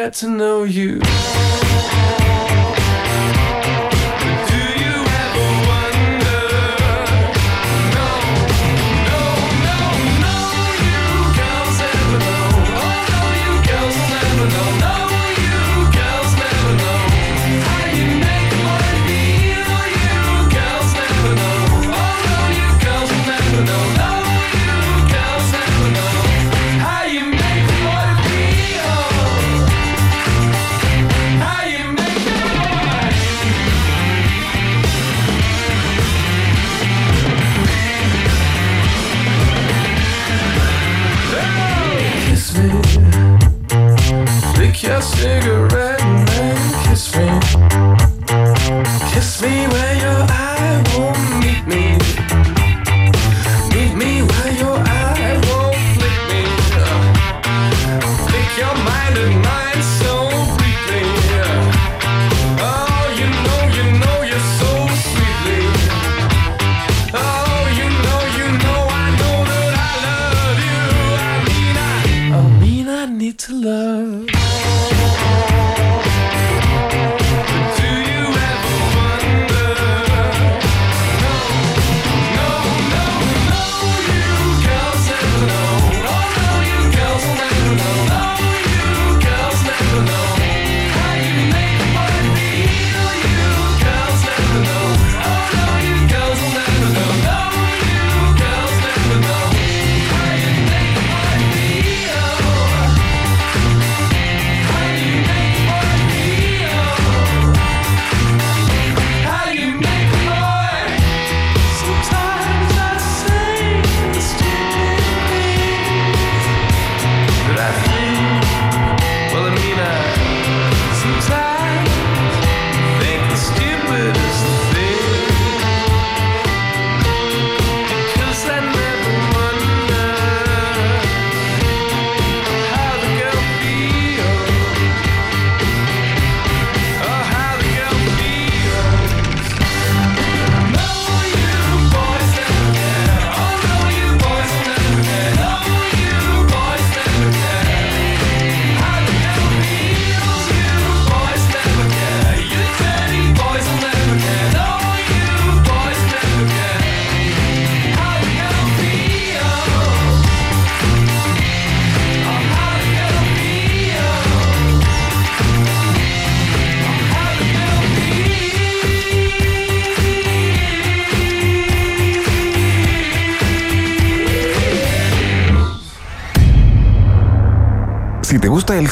get to know you.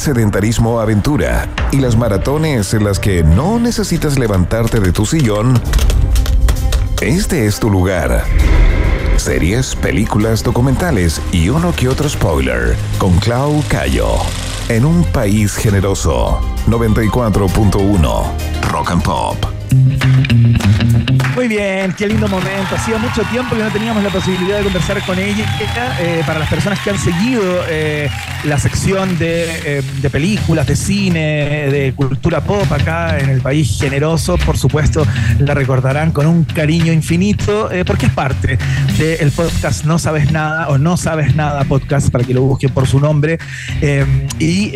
Sedentarismo aventura y las maratones en las que no necesitas levantarte de tu sillón, este es tu lugar. Series, películas, documentales y uno que otro spoiler con Clau Cayo. En un país generoso. 94.1 Rock and Pop. Muy bien, qué lindo momento. Hacía mucho tiempo que no teníamos la posibilidad de conversar con ella. Eh, para las personas que han seguido eh, la sección eh, de, películas, de cine, de cultura pop acá en el país generoso, por supuesto, la recordarán con un cariño infinito, porque es parte del podcast No Sabes Nada o No Sabes Nada podcast, para que lo busquen por su nombre, y,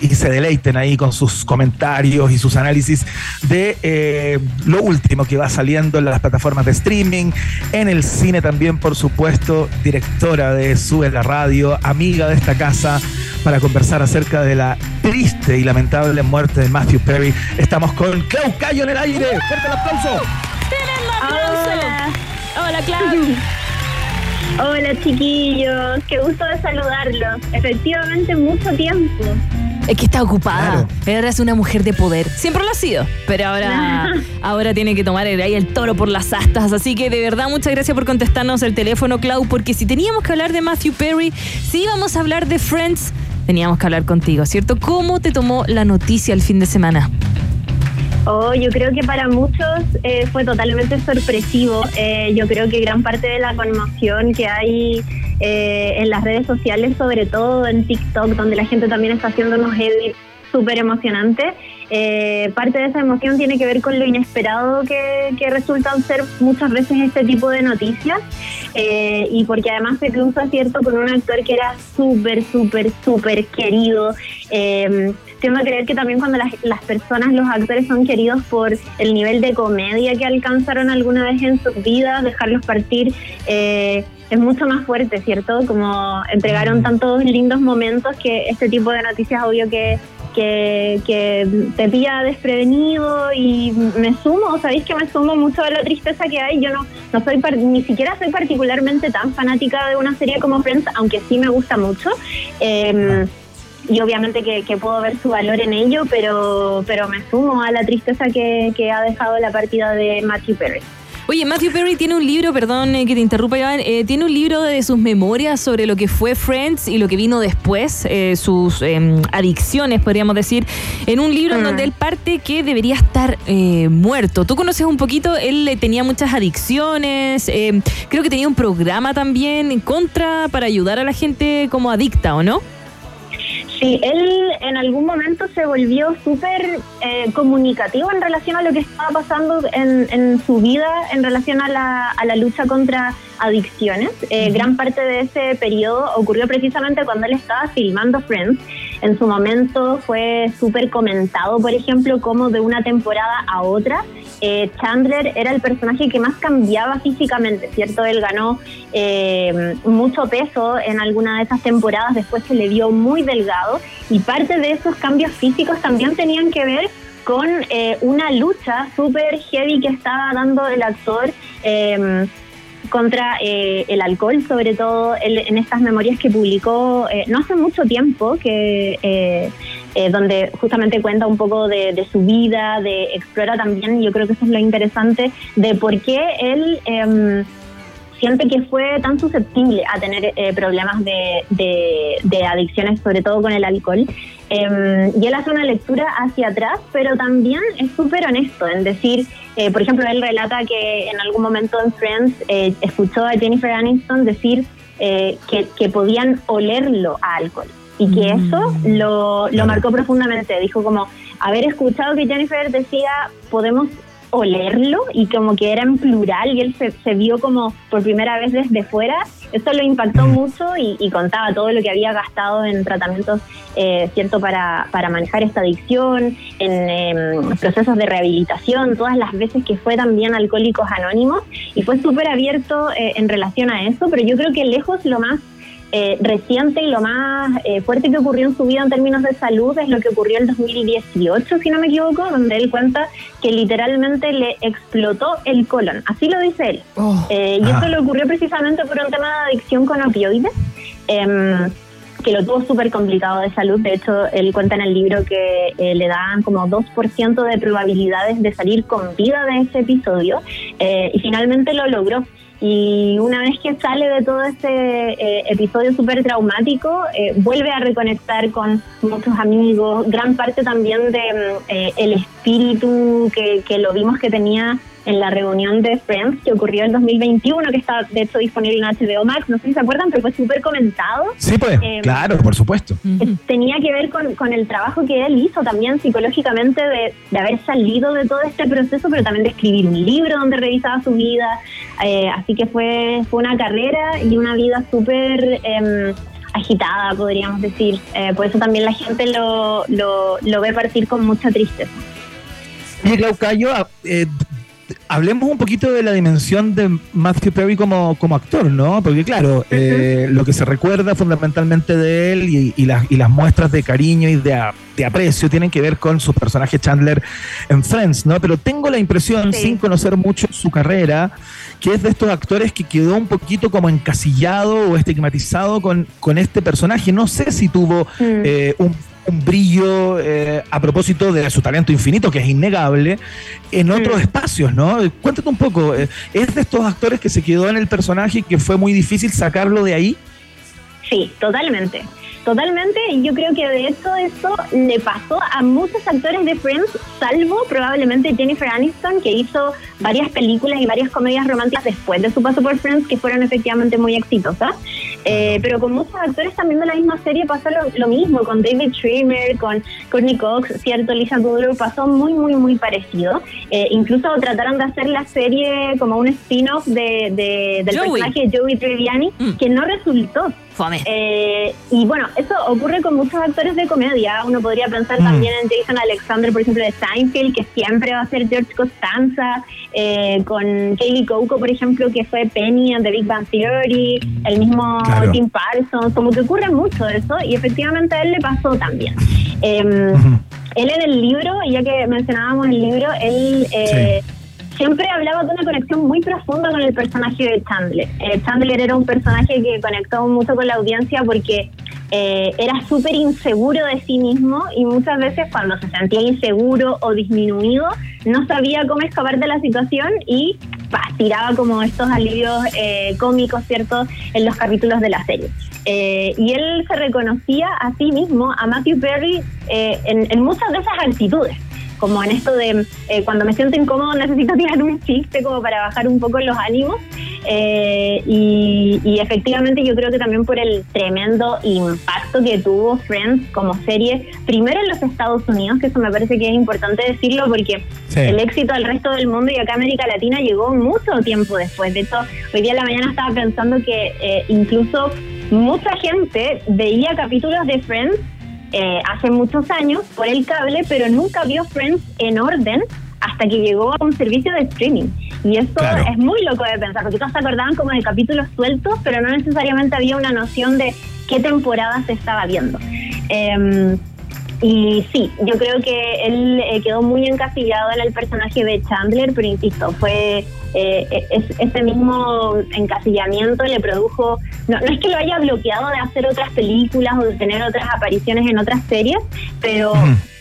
y, se deleiten ahí con sus comentarios y sus análisis de lo último que va saliendo en las plataformas de streaming, en el cine también, por supuesto, directora de Sube la Radio, amiga de esta casa, para conversar acerca de la triste y lamentable muerte de Matthew Perry. Estamos con Clau Cayo en el aire. ¡Fuerte el aplauso! Hola. Hola, Clau. Hola chiquillos, qué gusto de saludarlos. Efectivamente, mucho tiempo. Es que está ocupada. Ahora es una mujer de poder. Siempre lo ha sido. Pero ahora, ahora tiene que tomar ahí el toro por las astas. Así que de verdad, muchas gracias por contestarnos el teléfono, Clau. Porque si teníamos que hablar de Matthew Perry, si íbamos a hablar de Friends, teníamos que hablar contigo, ¿cierto? ¿Cómo te tomó la noticia el fin de semana? Oh, yo creo que para muchos eh, fue totalmente sorpresivo. Eh, yo creo que gran parte de la conmoción que hay eh, en las redes sociales, sobre todo en TikTok, donde la gente también está haciendo unos edits súper emocionante. Eh, parte de esa emoción tiene que ver con lo inesperado que, que resultan ser muchas veces este tipo de noticias eh, y porque además se cruza, ¿cierto?, con un actor que era súper, súper, súper querido. Eh, tengo que creer que también cuando las, las, personas, los actores son queridos por el nivel de comedia que alcanzaron alguna vez en sus vidas, dejarlos partir eh, es mucho más fuerte, ¿cierto? Como entregaron tantos lindos momentos que este tipo de noticias obvio que que, que, te pilla desprevenido y me sumo, sabéis que me sumo mucho a la tristeza que hay. Yo no, no soy ni siquiera soy particularmente tan fanática de una serie como Friends, aunque sí me gusta mucho. Eh, y obviamente que, que, puedo ver su valor en ello, pero, pero me sumo a la tristeza que, que ha dejado la partida de Matthew Perry. Oye, Matthew Perry tiene un libro, perdón eh, que te interrumpa, Iván, eh, tiene un libro de sus memorias sobre lo que fue Friends y lo que vino después, eh, sus em, adicciones, podríamos decir, en un libro en donde él parte que debería estar muerto. Tú conoces un poquito, él tenía muchas adicciones, creo que tenía un programa también en contra para ayudar a la gente como adicta, ¿o no? Sí, él en algún momento se volvió súper eh, comunicativo en relación a lo que estaba pasando en, en su vida, en relación a la, a la lucha contra adicciones. Eh, gran parte de ese periodo ocurrió precisamente cuando él estaba filmando Friends. En su momento fue súper comentado, por ejemplo, como de una temporada a otra eh, Chandler era el personaje que más cambiaba físicamente, ¿cierto? Él ganó eh, mucho peso en alguna de esas temporadas, después se le vio muy delgado y parte de esos cambios físicos también tenían que ver con eh, una lucha súper heavy que estaba dando el actor contra el alcohol, sobre todo en estas memorias que publicó no hace mucho tiempo, que eh, donde justamente cuenta un poco de, su vida, de explora también, yo creo que eso es lo interesante, de por qué él eh, siente que fue tan susceptible a tener eh, problemas de, de, adicciones, sobre todo con el alcohol. Em, y él hace una lectura hacia atrás, pero también es súper honesto en decir, eh, por ejemplo, él relata que en algún momento en Friends escuchó a Jennifer Aniston decir que, que podían olerlo a alcohol y que mm. eso lo, lo marcó profundamente. Dijo como haber escuchado que Jennifer decía podemos olerlo y como que era en plural y él se, se vio como por primera vez desde fuera, eso lo impactó mm. mucho y, contaba todo lo que había gastado en tratamientos, eh, cierto, para, para manejar esta adicción, en em, procesos de rehabilitación, todas las veces que fue también Alcohólicos Anónimos y fue súper abierto eh, en relación a eso, pero yo creo que lejos lo más eh, reciente y lo más eh, fuerte que ocurrió en su vida en términos de salud es lo que ocurrió en 2018, si no me equivoco, donde él cuenta que literalmente le explotó el colon. Así lo dice él. Oh. Eh, y eso le ocurrió precisamente por un tema de adicción con opioides. Em, que lo tuvo súper complicado de salud. De hecho, él cuenta en el libro que le daban como 2% de probabilidades de salir con vida de ese episodio y finalmente lo logró. Y una vez que sale de todo este eh, episodio súper traumático, eh, vuelve a reconectar con muchos amigos, gran parte también de mm, eh, el espíritu que, que lo vimos que tenía en la reunión de Friends que ocurrió en 2021, que está de hecho disponible en HBO Max, no sé si se acuerdan, pero fue súper comentado. Sí, pues, eh, claro, por supuesto. Tenía que ver con, con, el trabajo que él hizo también psicológicamente de, de, haber salido de todo este proceso, pero también de escribir un libro donde revisaba su vida. Eh, así que fue, fue una carrera y una vida súper... Eh, agitada, podríamos decir. Eh, por eso también la gente lo, lo, lo ve partir con mucha tristeza. Y Glaucayo, eh, hablemos un poquito de la dimensión de Matthew Perry como, como actor, ¿no? Porque claro, eh, lo que se recuerda fundamentalmente de él y, y, las, y las muestras de cariño y de, de, aprecio tienen que ver con su personaje Chandler en Friends, ¿no? Pero tengo la impresión, sin conocer mucho su carrera, que es de estos actores que quedó un poquito como encasillado o estigmatizado con, con este personaje. No sé si tuvo mm. eh, un un brillo eh, a propósito de su talento infinito, que es innegable, en otros espacios, ¿no? Cuéntate un poco, eh, ¿es de estos actores que se quedó en el personaje y que fue muy difícil sacarlo de ahí? Sí, totalmente. Totalmente, y yo creo que de hecho eso le pasó a muchos actores de Friends, salvo probablemente Jennifer Aniston, que hizo varias películas y varias comedias románticas después de su paso por Friends, que fueron efectivamente muy exitosas. Eh, pero con muchos actores también de la misma serie pasó lo, mismo, con David Schwimmer, con Courtney Cox, cierto, Lisa Kudrow, pasó muy, muy, muy parecido. Eh, incluso trataron de hacer la serie como un spin-off de, del personaje de Joey Triviani, mm. que no resultó. Eh, y bueno, eso ocurre con muchos actores de comedia. Uno podría pensar mm. también en Jason Alexander, por ejemplo, de Seinfeld, que siempre va a ser George Costanza, eh, con Kaylee Coco, por ejemplo, que fue Penny en The Big Bang Theory, el mismo Tim Parsons, como que ocurre mucho eso, y efectivamente a él le pasó también. Em, él en el libro, ya que mencionábamos el libro, él... Eh, siempre hablaba de una conexión muy profunda con el personaje de Chandler. Eh, Chandler era un personaje que conectó mucho con la audiencia porque eh, era súper inseguro de sí mismo y muchas veces cuando se sentía inseguro o disminuido no sabía cómo escapar de la situación y tiraba como estos alivios eh, cómicos, ¿cierto?, en los capítulos de la serie. y él se reconocía a sí mismo, a Matthew Perry, en, en muchas de esas actitudes como en esto de eh, cuando me siento incómodo necesito tirar un chiste como para bajar un poco los ánimos. Eh, y, efectivamente yo creo que también por el tremendo impacto que tuvo Friends como serie, primero en los Estados Unidos, que eso me parece que es importante decirlo porque el éxito al resto del mundo y acá América Latina llegó mucho tiempo después. De hecho, hoy día en la mañana estaba pensando que eh, incluso mucha gente veía capítulos de Friends eh, hace muchos años por el cable, pero nunca vio Friends en orden hasta que llegó a un servicio de streaming. Y esto es muy loco de pensar, porque todos se acordaban como de capítulos sueltos, pero no necesariamente había una noción de qué temporada se estaba viendo. Em, y sí, yo creo que él eh, quedó muy encasillado en el personaje de Chandler, pero insisto, fue eh, ese mismo encasillamiento le produjo, no, no, es que lo haya bloqueado de hacer otras películas o de tener otras apariciones en otras series, pero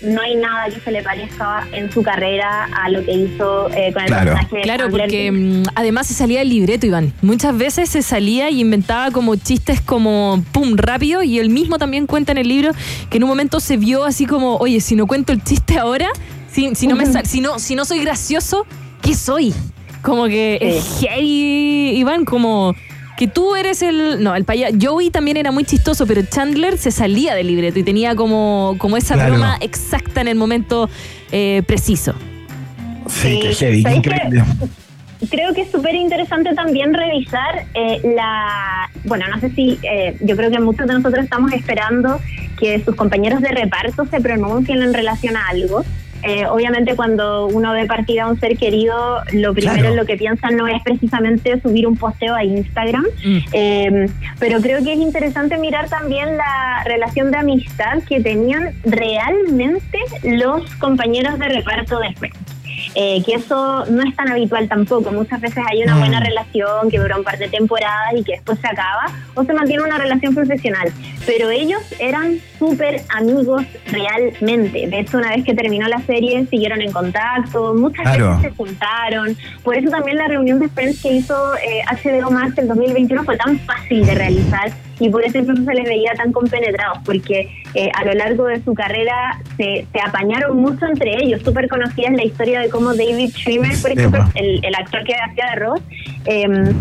no hay nada que se le parezca en su carrera a lo que hizo eh, con el personaje de Claro, porque mm, además se salía del libreto, Iván. Muchas veces se salía y inventaba como chistes como pum, rápido, y él mismo también cuenta en el libro que en un momento se vio así como, oye, si no cuento el chiste ahora, si, si no, me si, no, si no soy gracioso, ¿qué soy? Como que es hey, Iván, como que tú eres el. No, el payaso. Joey también era muy chistoso, pero Chandler se salía del libreto y tenía como, como esa broma exacta en el momento eh, preciso. Sí, que heavy, increíble. creo que es súper interesante también revisar eh, la. Bueno, no sé si. Eh, yo creo que muchos de nosotros estamos esperando que sus compañeros de reparto se pronuncien en relación a algo. Eh, obviamente cuando uno ve partida a un ser querido, lo primero en lo que piensa no es precisamente subir un posteo a Instagram, mm. eh, pero creo que es interesante mirar también la relación de amistad que tenían realmente los compañeros de reparto de Friends. Eh, que eso no es tan habitual tampoco. Muchas veces hay una buena mm. relación que dura un par de temporadas y que después se acaba, o se mantiene una relación profesional. Pero ellos eran súper amigos realmente. De hecho, una vez que terminó la serie, siguieron en contacto, muchas veces se juntaron. Por eso también la reunión de Friends que hizo eh, HBO Max el 2021 fue tan fácil de realizar y por eso incluso se les veía tan compenetrados, porque eh, a lo largo de su carrera se, se apañaron mucho entre ellos. Súper conocida es la historia de cómo David Schwimmer, por ejemplo, el, el, actor que hacía de Ross, eh,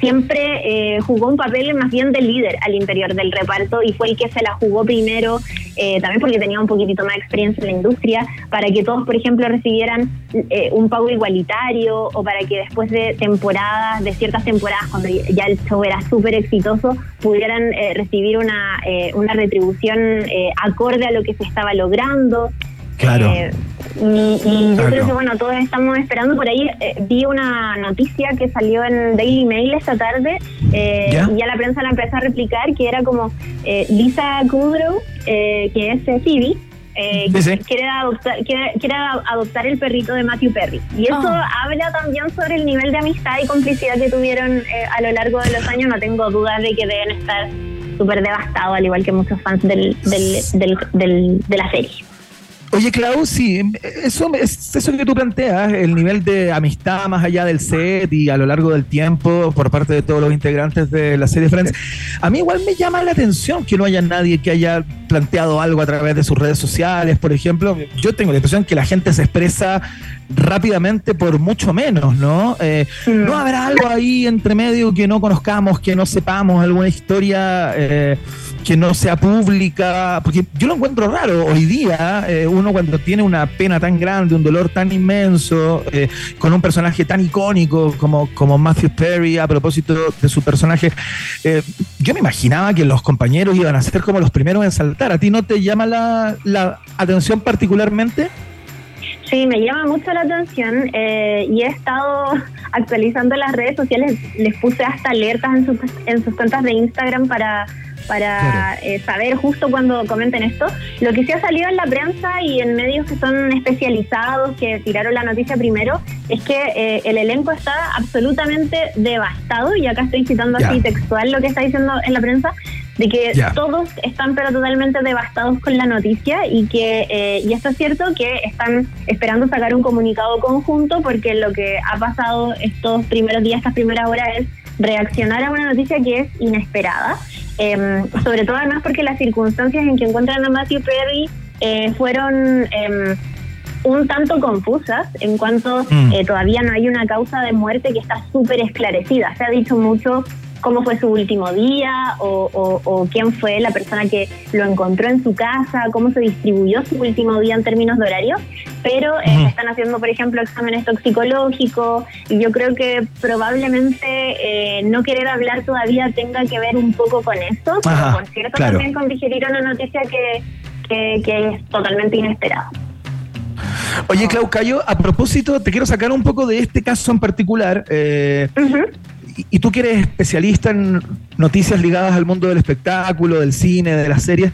siempre eh, jugó un papel más bien de líder al interior del reparto y fue el que se la jugó primero, eh, también porque tenía un poquitito más experiencia en la industria, para que todos, por ejemplo, recibieran eh, un pago igualitario o para que después de temporadas, de ciertas temporadas, cuando ya el show era súper exitoso, pudieran recibir una, una retribución acorde a lo que se estaba logrando. Claro. Eh, y, yo creo que, bueno, todos estamos esperando. Por ahí eh, vi una noticia que salió en Daily Mail esta tarde eh, y ya la prensa la empezó a replicar, que era como Lisa Kudrow, que es Phoebe, quiere, adoptar, quiere, adoptar el perrito de Matthew Perry. Y eso ah. habla también sobre el nivel de amistad y complicidad que tuvieron a lo largo de los años. No tengo dudas de que deben estar súper devastados, al igual que muchos fans del, del, del, de la serie. Oye, Clau, sí, eso, es eso que tú planteas, el nivel de amistad más allá del set y a lo largo del tiempo por parte de todos los integrantes de la serie Friends, a mí igual me llama la atención que no haya nadie que haya planteado algo a través de sus redes sociales, por ejemplo. Yo tengo la impresión que la gente se expresa rápidamente por mucho menos, ¿no? Eh, ¿No habrá algo ahí entre medio que no conozcamos, que no sepamos, alguna historia eh, que no sea pública? Porque yo lo encuentro raro. Hoy día, eh, uno cuando tiene una pena tan grande, un dolor tan inmenso, con un personaje tan icónico como, como Matthew Perry, a propósito de su personaje, yo me imaginaba que los compañeros iban a ser como los primeros en saltar. ¿A ti no te llama la, la atención particularmente? Sí, me llama mucho la atención eh, y he estado actualizando las redes sociales. Les puse hasta alertas en sus, en sus cuentas de Instagram para, para eh, saber justo cuando comenten esto. Lo que sí ha salido en la prensa y en medios que son especializados, que tiraron la noticia primero, es que eh, el elenco está absolutamente devastado, y acá estoy citando así textual lo que está diciendo en la prensa, de que todos están pero totalmente devastados con la noticia y que, eh, y esto es cierto, que están esperando sacar un comunicado conjunto porque lo que ha pasado estos primeros días, estas primeras horas es reaccionar a una noticia que es inesperada, em, sobre todo además porque las circunstancias en que encuentran a Matthew Perry eh, fueron... Un tanto confusas en cuanto mm. eh, todavía no hay una causa de muerte que está súper esclarecida. Se ha dicho mucho cómo fue su último día o, quién fue la persona que lo encontró en su casa, cómo se distribuyó su último día en términos de horario, pero eh, están haciendo, por ejemplo, exámenes toxicológicos y yo creo que probablemente eh, no querer hablar todavía tenga que ver un poco con eso, pero por cierto también con digerir una noticia que, que, es totalmente inesperada. Oye, Clau Cayo, a propósito, te quiero sacar un poco de este caso en particular. Eh, y, tú que eres especialista en noticias ligadas al mundo del espectáculo, del cine, de las series,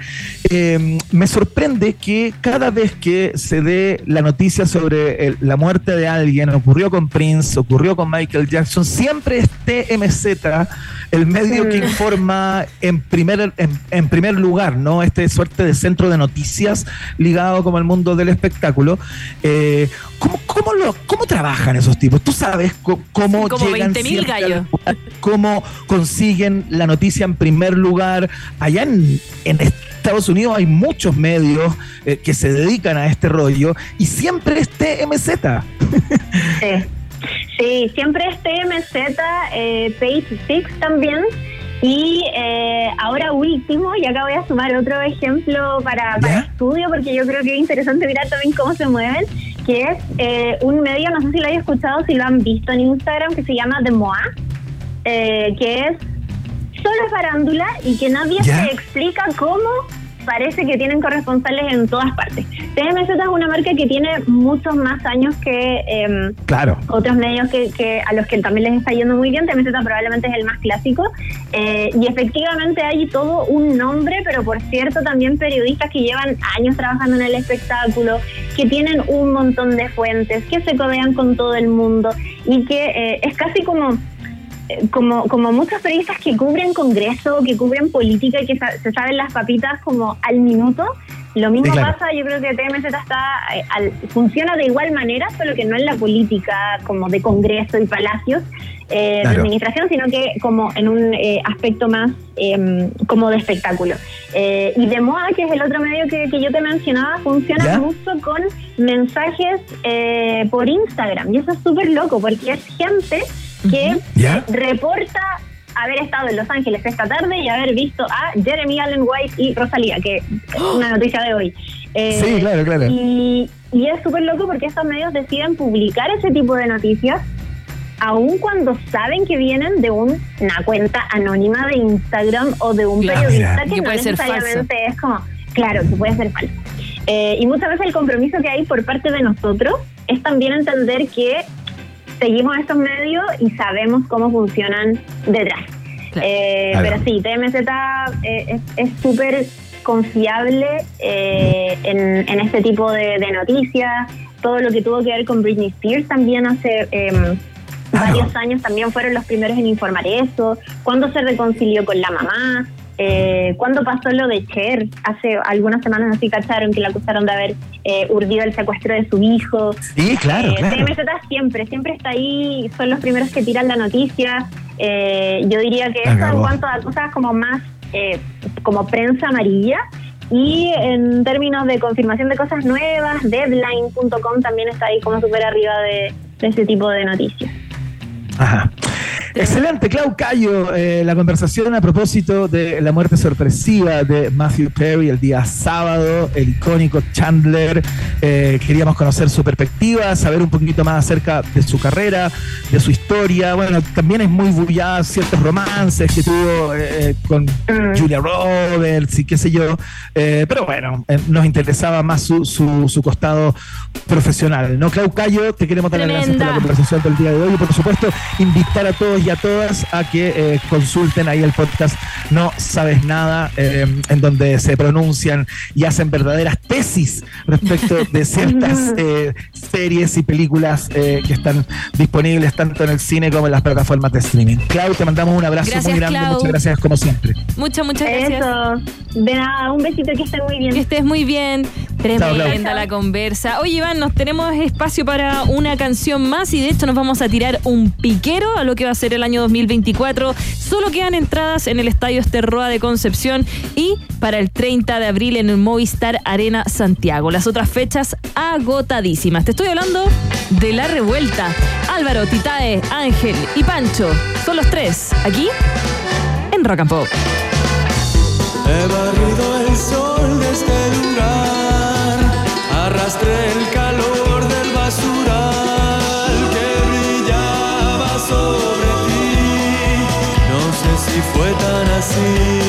em, me sorprende que cada vez que se dé la noticia sobre la muerte de alguien, ocurrió con Prince, ocurrió con Michael Jackson, siempre es TMZ el medio que informa en primer, en, primer lugar, ¿no? Este suerte de centro de noticias ligado como al mundo del espectáculo. Eh, ¿cómo, cómo, lo, ¿Cómo trabajan esos tipos? ¿Tú sabes cómo como llegan gallos. cómo consiguen la noticia en primer lugar? Allá en, Estados Unidos hay muchos medios eh, que se dedican a este rollo y siempre es TMZ. Sí. Sí, siempre es TMZ, eh, Page Six también. Y eh, ahora último, y acá voy a sumar otro ejemplo para, para estudio, porque yo creo que es interesante mirar también cómo se mueven, que es eh, un medio, no sé si lo hayas escuchado, si lo han visto en Instagram, que se llama The Moa, eh, que es solo farándula y que nadie se explica cómo parece que tienen corresponsales en todas partes. TMZ es una marca que tiene muchos más años que em, claro. otros medios que, a los que también les está yendo muy bien. TMZ probablemente es el más clásico. Eh, y efectivamente hay todo un nombre, pero por cierto también periodistas que llevan años trabajando en el espectáculo, que tienen un montón de fuentes, que se codean con todo el mundo y que eh, es casi como como, como muchos periodistas que cubren Congreso, que cubren política y que se saben las papitas como al minuto, lo mismo pasa, yo creo que TMZ está, eh, funciona de igual manera, solo que no en la política como de Congreso y palacios eh, de administración, sino que como en un eh, aspecto más em, como de espectáculo. y de moda, que es el otro medio que, yo te mencionaba, funciona mucho con mensajes por Instagram. Y eso es súper loco, porque es gente que reporta haber estado en Los Ángeles esta tarde y haber visto a Jeremy Allen White y Rosalía, que es una noticia de hoy. Eh, sí, claro, claro. Y, es súper loco porque estos medios deciden publicar ese tipo de noticias aun cuando saben que vienen de una cuenta anónima de Instagram o de un periodista que, no necesariamente es como, claro, que puede ser falso. Eh, y muchas veces el compromiso que hay por parte de nosotros es también entender que seguimos estos medios y sabemos cómo funcionan detrás. Eh, pero sí, TMZ eh, es súper confiable eh, en, este tipo de, noticias. Todo lo que tuvo que ver con Britney Spears también hace em, varios años también fueron los primeros en informar eso. Cuando se reconcilió con la mamá. Eh, cuando pasó lo de Cher, hace algunas semanas así cacharon que la acusaron de haber eh, urdido el secuestro de su hijo. Sí, claro, claro. siempre, siempre está ahí, son los primeros que tiran la noticia. yo diría que eso en cuanto a cosas como más como prensa amarilla, y en términos de confirmación de cosas nuevas, deadline.com también está ahí como súper arriba de, de ese tipo de noticias. Ajá. Excelente, Clau Cayo, eh, la conversación a propósito de la muerte sorpresiva de Matthew Perry el día sábado, el icónico Chandler. Eh, queríamos conocer su perspectiva, saber un poquito más acerca de su carrera, de su historia. Bueno, también es muy bullada ciertos romances que tuvo eh, con mm. Julia Roberts y qué sé yo. pero bueno, nos interesaba más su, su, costado profesional. ¿No, Clau Cayo? Te queremos dar las gracias por la conversación del día de hoy y por supuesto invitar a todos y a todas a que eh, consulten ahí el podcast No Sabes Nada, eh, en donde se pronuncian y hacen verdaderas tesis respecto de ciertas eh, series y películas que están disponibles tanto en el cine como en las plataformas de streaming. Clau, te mandamos un abrazo muy grande, muchas gracias como siempre. Muchas, muchas gracias. Eso. De nada, un besito, que estés muy bien. Que estés muy bien. Tremenda la conversa. Oye, Iván, nos tenemos espacio para una canción más y de hecho nos vamos a tirar un piquero a lo que va a ser el año 2024. Solo quedan entradas en el Estadio Esterroa de Concepción y para el 30 de abril en el Movistar Arena Santiago. Las otras fechas agotadísimas. Te estoy hablando de la revuelta. Álvaro, Titae, Ángel y Pancho son los tres aquí en Rock and Pop. He barrido tan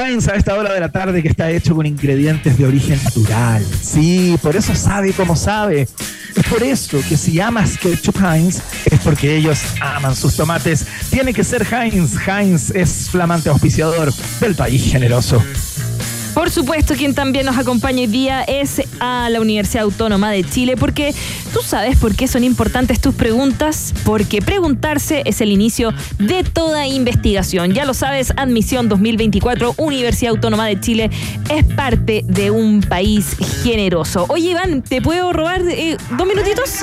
Heinz a esta hora de la tarde que está hecho con ingredientes de origen natural. Sí, por eso sabe como sabe. Es por eso que si amas ketchup Heinz es porque ellos aman sus tomates. Tiene que ser Heinz. Heinz es flamante auspiciador del país generoso. Por supuesto, quien también nos acompaña hoy día es a la Universidad Autónoma de Chile, porque tú sabes por qué son importantes tus preguntas, porque preguntarse es el inicio de toda investigación. Ya lo sabes, Admisión 2024, Universidad Autónoma de Chile es parte de un país generoso. Oye, Iván, ¿te puedo robar eh, dos minutitos?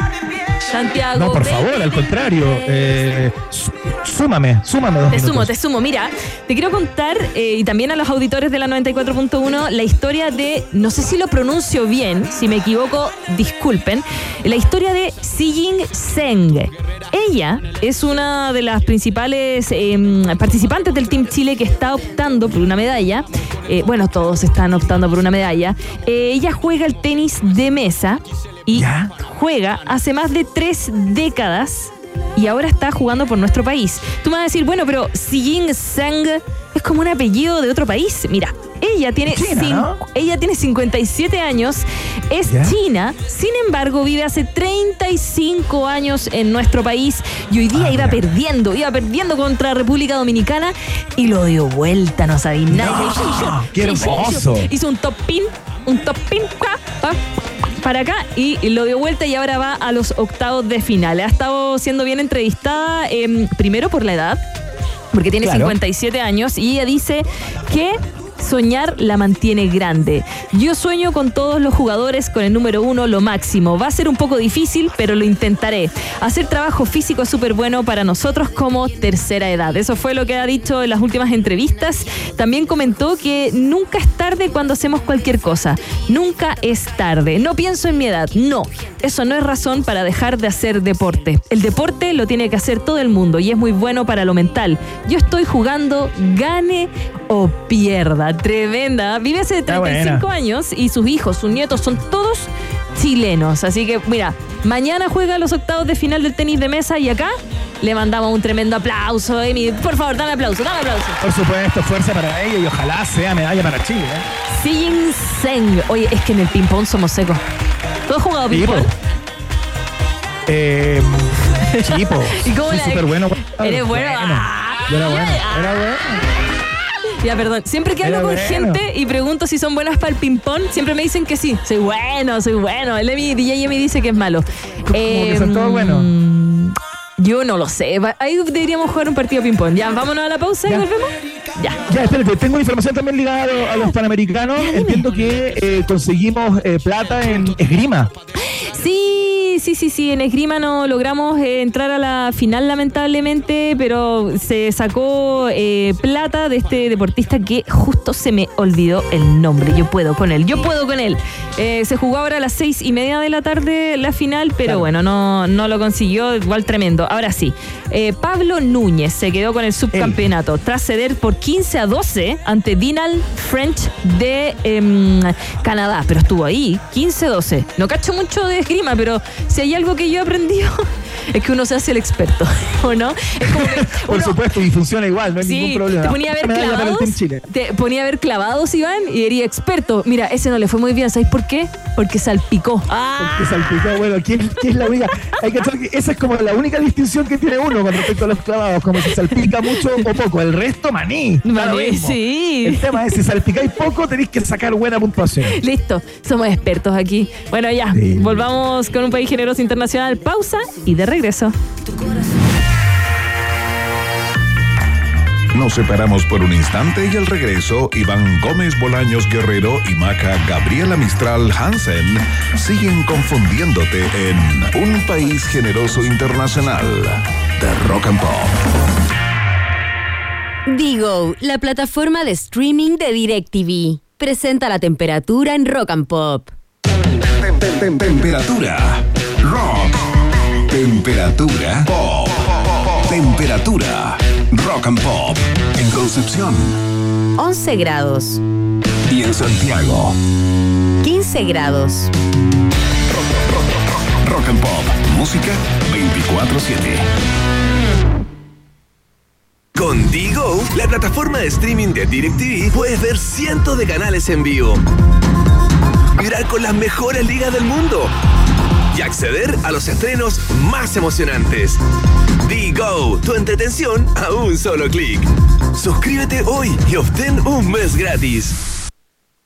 Santiago. No, por favor, al contrario. Eh, súmame, súmame dos Te minutos. sumo, te sumo. Mira, te quiero contar, eh, y también a los auditores de la 94.1, la historia de, no sé si lo pronuncio bien, si me equivoco, disculpen, la historia de Xi Zheng. Ella es una de las principales em, participantes del Team Chile que está optando por una medalla. Eh, bueno, todos están optando por una medalla. Ella juega el tenis de mesa y ¿Ya? juega hace más de tres décadas y ahora está jugando por nuestro país. Tú me vas a decir, bueno, pero Xi Zheng es como un apellido de otro país. Mira, ella tiene, China, cin- ¿no? ella tiene 57 años, es ¿Ya? china, sin embargo vive hace 35 años en nuestro país y hoy día Ah, iba mira. perdiendo, iba perdiendo contra República Dominicana y lo dio vuelta, no sabía nada. No, Hizo- qué hermoso. hizo- Hizo un top pin, un top pin pa, pa, para acá y lo dio vuelta y ahora va a los octavos de final. Ha estado siendo bien entrevistada, em, primero por la edad, porque tiene Claro. 57 años y ella dice que soñar la mantiene grande. Yo sueño con todos los jugadores con el número uno lo máximo. Va a ser un poco difícil, pero lo intentaré. Hacer trabajo físico es súper bueno para nosotros como tercera edad. Eso fue lo que ha dicho en las últimas entrevistas. También comentó que nunca es tarde cuando hacemos cualquier cosa. Nunca es tarde. No pienso en mi edad. No. Eso no es razón para dejar de hacer deporte. El deporte lo tiene que hacer todo el mundo y es muy bueno para lo mental. Yo estoy jugando, gane o pierda. Tremenda. Vive hace Está 35 buena. años y sus hijos, sus nietos son todos chilenos. Así que, mira, mañana juega los octavos de final del tenis de mesa y acá le mandamos un tremendo aplauso. Emi, por favor, dame aplauso, dame aplauso. Por supuesto, fuerza para ella y ojalá sea medalla para Chile. ¿eh? Xi Zheng. Oye, es que en el ping-pong somos secos. ¿Tú has jugado Sí, ping-pong? po. Eh, sí, po. ¿Y cómo Soy la- súper bueno. Eres bueno. Yo era bueno. Era bueno. Ya, perdón. Siempre que hablo con bueno. gente y pregunto si son buenas para el ping-pong, siempre me dicen que sí. Soy bueno, soy bueno. El Emi DJ me dice que es malo. que son todos buenos. mm, Yo no lo sé. Ahí deberíamos jugar un partido de ping-pong. Ya, vámonos a la pausa y volvemos. Ya. Ya, espérate, tengo información también ligada a los, a los panamericanos. Entiendo que eh, conseguimos eh, plata en esgrima. Sí, sí, sí, sí. En esgrima no logramos eh, entrar a la final, lamentablemente, pero se sacó eh, plata de este deportista que justo se me olvidó el nombre. Yo puedo con él, yo puedo con él. Eh, se jugó ahora a las seis y media de la tarde la final, pero Claro. bueno, no, no lo consiguió. Igual tremendo. Ahora sí, Pablo Núñez se quedó con el subcampeonato tras ceder por 15 a 12 ante Dinal French de em, Canadá, pero estuvo ahí, 15-12. No cacho mucho de esgrima, pero si hay algo que yo he aprendido es que uno se hace el experto, ¿o no? Es como que Por supuesto, y funciona igual, no hay ningún problema. te ponía a ver clavados. Te ponía a ver clavados, Iván, y eres experto. Mira, ese no le fue muy bien. ¿Sabéis por qué? Porque salpicó. Ah, Porque salpicó, bueno, ¿quién, quién es la única? Hay que esa es como la única distinción que tiene uno con respecto a los clavados, como si salpica mucho o poco. El resto, maní. Mismo. sí. El tema es, si salpicáis poco, tenéis que sacar buena puntuación. Listo, somos expertos aquí. Bueno, ya, Sí. volvamos con un país generoso internacional. Pausa y de regreso. Nos separamos por un instante y al regreso, Iván Gómez Bolaños Guerrero y Maca Gabriela Mistral Hansen siguen confundiéndote en Un País Generoso Internacional de Rock and Pop. Digo, la plataforma de streaming de DirecTV. Presenta la temperatura en Rock and Pop. Tem- tem- tem- Temperatura rock. Temperatura pop. Temperatura rock and pop. En Concepción 11 grados, y en Santiago. 15 grados. Rock and pop. Música 24-7. Con Digo, la plataforma de streaming de DirecTV, puedes ver cientos de canales en vivo. Mirar con las mejores ligas del mundo y acceder a los estrenos más emocionantes. Digo, tu entretención a un solo clic. Suscríbete hoy y obtén un mes gratis.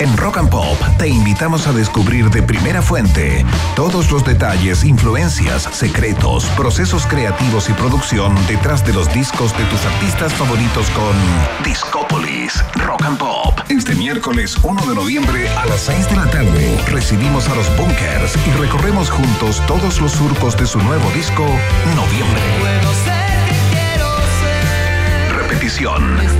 En Rock and Pop te invitamos a descubrir de primera fuente todos los detalles, influencias, secretos, procesos creativos y producción detrás de los discos de tus artistas favoritos con Discópolis Rock and Pop. Este miércoles 1 de noviembre a las 6 de la tarde recibimos a los Bunkers y recorremos juntos todos los surcos de su nuevo disco Noviembre.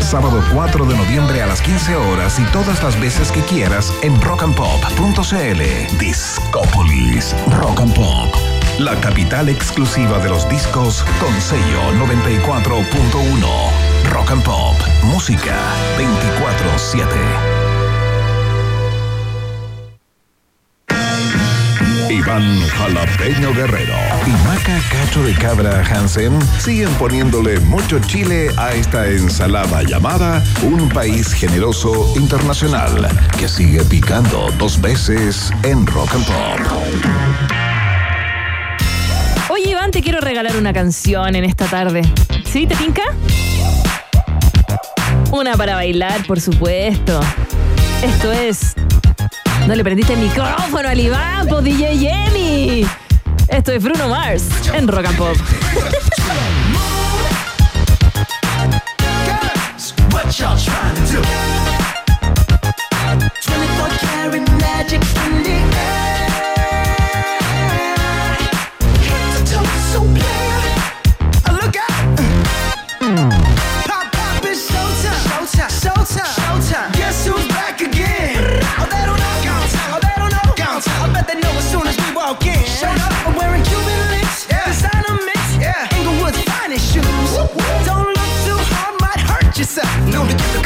Sábado 4 de noviembre a las 15 horas y todas las veces que quieras en rockandpop.cl. Discópolis Rock and Pop. La capital exclusiva de los discos con sello 94.1. Rock and Pop. Música 24-7. Iván Jalapeño Guerrero y Maca Cacho de Cabra Hansen siguen poniéndole mucho chile a esta ensalada llamada Un País Generoso Internacional que sigue picando dos veces en Rock and Pop. Oye, Iván, te quiero regalar una canción en esta tarde. ¿Sí? ¿Te pinca? Una para bailar, por supuesto. Esto es. No le prendiste el micrófono al Iván, po DJ Jenny. Esto es Bruno Mars en Rock and Pop.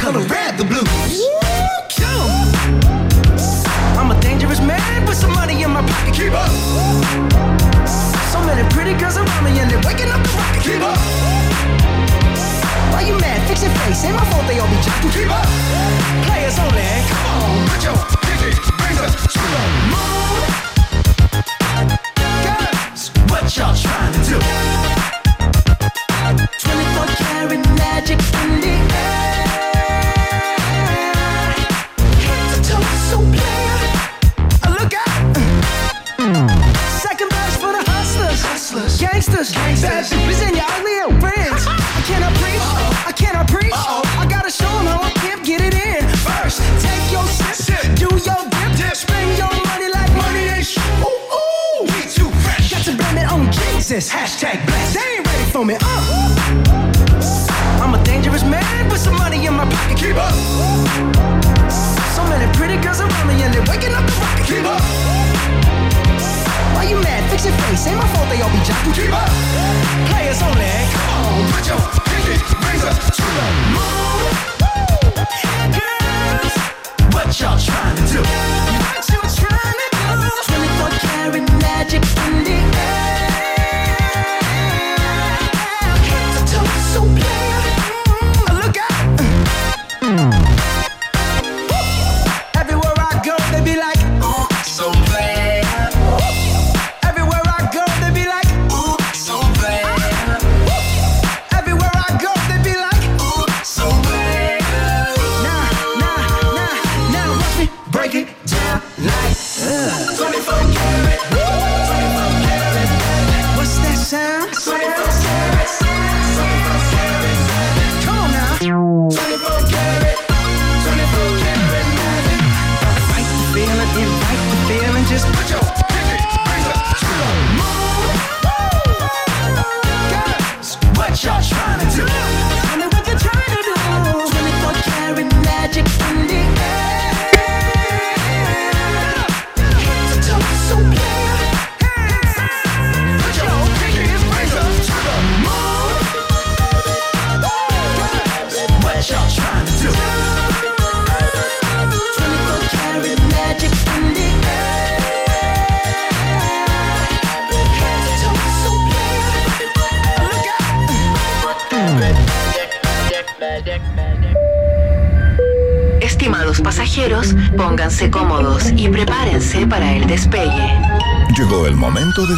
Color red, the blues. I'm a dangerous man with some money in my pocket. Keep up. So many pretty girls around me and they're waking up the rocket. Keep up. Why you mad? Fix your face. Ain't my fault they all be jocking. Keep up. Players only. Come on, put your pinky up to the moon. Girls, what y'all trying to do? 24 karat magic on Hashtag blessed. They ain't ready for me. Uh. I'm a dangerous man with some money in my pocket. Keep up. So many pretty girls around me and they're waking up the rocket. Keep up. Why you mad? Fix your face. Ain't my fault they all be jocking. Keep up. Players only. Come on, put your pinky up to the moon. Girls, what y'all trying to do? What you trying to do? 24 karat magic in the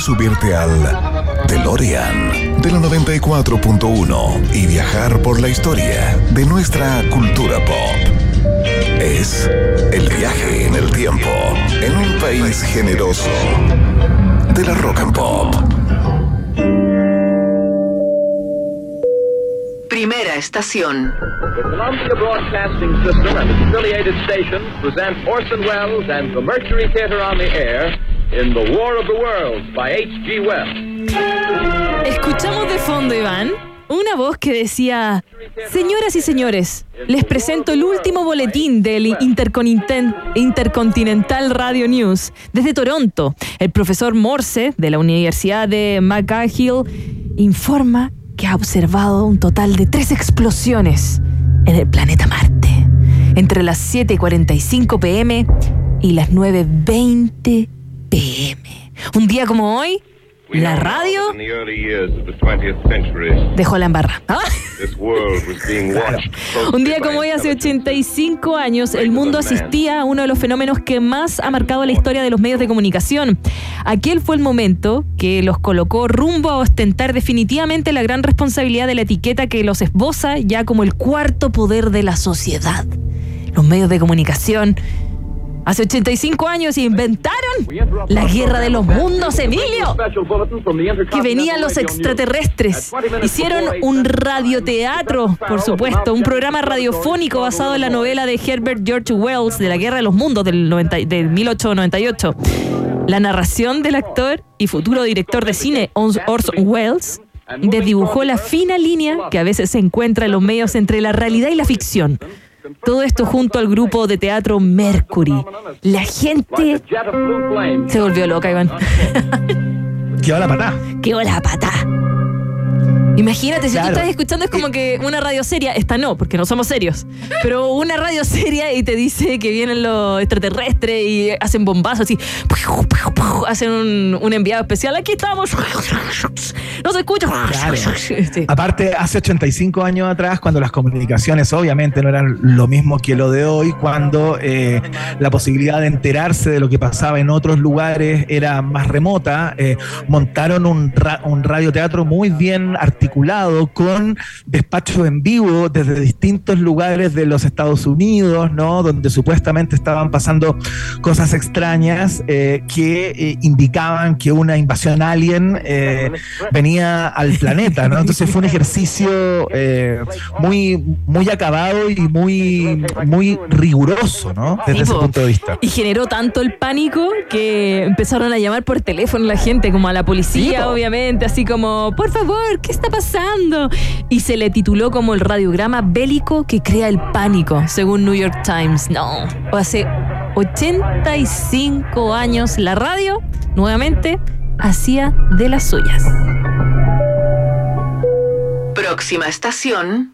subirte al DeLorean de la 94.1 y viajar por la historia de nuestra cultura pop. Es el viaje en el tiempo en un país generoso de la rock and pop. Primera estación. The Columbia Broadcasting System and its affiliated stations present Orson Welles and the Mercury Theater on the Air in The War of the Worlds by H.G. Wells. Escuchamos de fondo, Iván, una voz que decía, señoras y señores, les presento el último boletín del Intercontinent- Intercontinental Radio News desde Toronto. El profesor Morse de la Universidad de McGill informa que ha observado un total de tres explosiones en el planeta Marte entre las 7.45 pm y las 9.20 pm. Un día como hoy, la radio In the early years of the 20th century, dejó la embarra. ¿Ah? watched Un día como hoy, hace 85 años, el mundo asistía a uno de los fenómenos que más ha marcado la historia de los medios de comunicación. Aquel fue el momento que los colocó rumbo a ostentar definitivamente la gran responsabilidad de la etiqueta que los esboza ya como el cuarto poder de la sociedad. Los medios de comunicación. Hace 85 años inventaron la guerra de los mundos, Emilio que venían los extraterrestres. Hicieron un radioteatro, por supuesto, un programa radiofónico basado en la novela de Herbert George Wells de la Guerra de los Mundos del, 90 del 1898. La narración del actor y futuro director de cine Orson Welles desdibujó la fina línea que a veces se encuentra en los medios entre la realidad y la ficción. Todo esto junto al grupo de teatro Mercury. La gente se volvió loca, Iván. Quedó la patada. Quedó la pata. Imagínate, si Claro. tú estás escuchando es como que una radio seria, esta no, porque no somos serios, pero una radio seria y te dice que vienen los extraterrestres y hacen bombazos así, hacen un, un enviado especial, aquí estamos, no se escucha. Sí. Aparte, hace 85 años atrás, cuando las comunicaciones obviamente no eran lo mismo que lo de hoy, cuando eh, la posibilidad de enterarse de lo que pasaba en otros lugares era más remota, eh, montaron un, ra- un radioteatro muy bien articulado con despachos en vivo desde distintos lugares de los Estados Unidos, ¿no? Donde supuestamente estaban pasando cosas extrañas eh, que eh, indicaban que una invasión alien eh, venía al planeta, ¿no? Entonces fue un ejercicio muy, muy acabado y muy, muy riguroso, ¿no? Desde ese punto de vista. Y generó tanto el pánico que empezaron a llamar por teléfono la gente, como a la policía, obviamente, así como, por favor, ¿qué está pasando? Y se le tituló como el radiograma bélico que crea el pánico, según New York Times. No, hace 85 años la radio, nuevamente, hacía de las suyas. Próxima estación.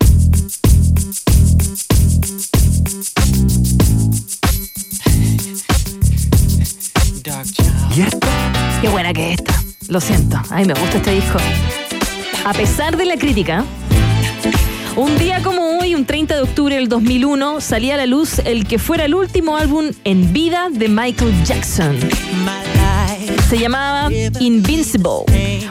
Qué buena que es esta. Lo siento, a mí me gusta este disco. A pesar de la crítica, un día como hoy, un 30 de octubre del 2001, salía a la luz el que fuera el último álbum en vida de Michael Jackson. Se llamaba Invincible.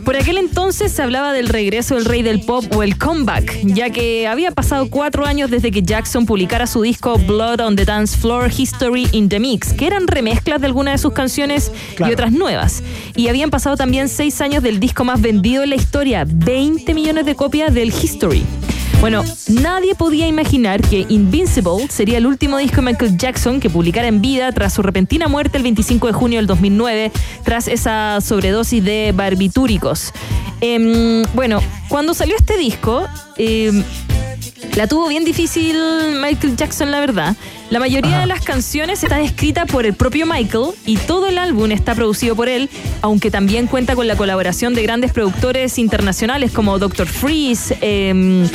Por aquel entonces se hablaba del regreso del rey del pop o el comeback, ya que había pasado cuatro años desde que Jackson publicara su disco Blood on the Dance Floor History in the Mix, que eran remezclas de algunas de sus canciones y otras nuevas. Y habían pasado también seis años del disco más vendido en la historia, 20 millones de copias del History. Bueno, nadie podía imaginar que Invincible sería el último disco de Michael Jackson que publicara en vida tras su repentina muerte el 25 de junio del 2009, tras esa sobredosis de barbitúricos. Em, bueno, cuando salió este disco, em, la tuvo bien difícil Michael Jackson, la verdad. La mayoría de las canciones están escritas por el propio Michael y todo el álbum está producido por él, aunque también cuenta con la colaboración de grandes productores internacionales como Dr. Freeze. em,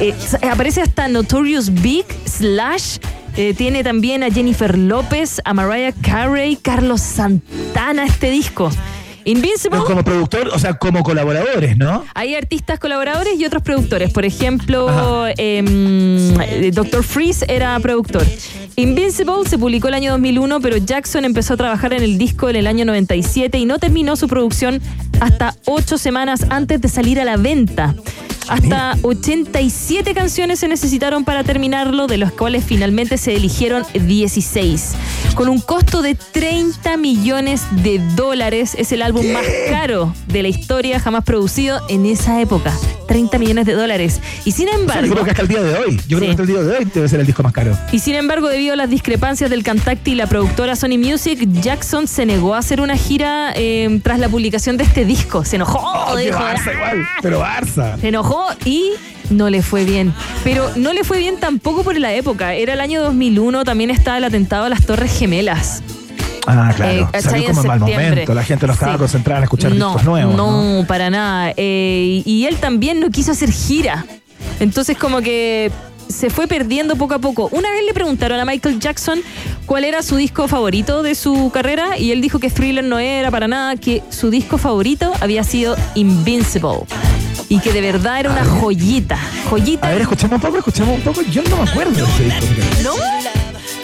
eh, aparece hasta Notorious Big, Slash. eh, tiene también a Jennifer López, a Mariah Carey, Carlos Santana este disco. Invincible. Pero como productor, o sea, como colaboradores, ¿no? Hay artistas colaboradores y otros productores. Por ejemplo, em, Dr. Freeze era productor. Invincible se publicó el año 2001, pero Jackson empezó a trabajar en el disco en el año 97 y no terminó su producción hasta ocho semanas antes de salir a la venta. Hasta 87 canciones se necesitaron para terminarlo, de los cuales finalmente se eligieron 16. Con un costo de 30 millones de dólares, es el álbum más caro de la historia jamás producido en esa época. 30 millones de dólares. Y sin Yo embargo... creo que hasta el día de hoy. Yo creo Sí. que hasta el día de hoy debe ser el disco más caro. Y sin embargo, debido a las discrepancias del cantante y la productora Sony Music, Jackson se negó a hacer una gira eh, tras la publicación de este disco. Se enojó, Oh, dijo, Barça "Ah". igual. Pero Barça. se enojó y no le fue bien. Pero no le fue bien tampoco por la época. Era el año 2001, también estaba el atentado a las Torres Gemelas. Ah, claro. Eh. Salió como En mal momento. La gente no estaba Sí. concentrada en escuchar no, discos nuevos. ¿no? No, para nada. Eh, y él también no quiso hacer gira. Entonces como que se fue perdiendo poco a poco. Una vez le preguntaron a Michael Jackson cuál era su disco favorito de su carrera y él dijo que Thriller no era para nada, que su disco favorito había sido Invincible. Y que de verdad era una joyita. Joyita. A ver, escuchemos un poco, escuchemos un poco. Yo no me acuerdo de ese disco. ¿No?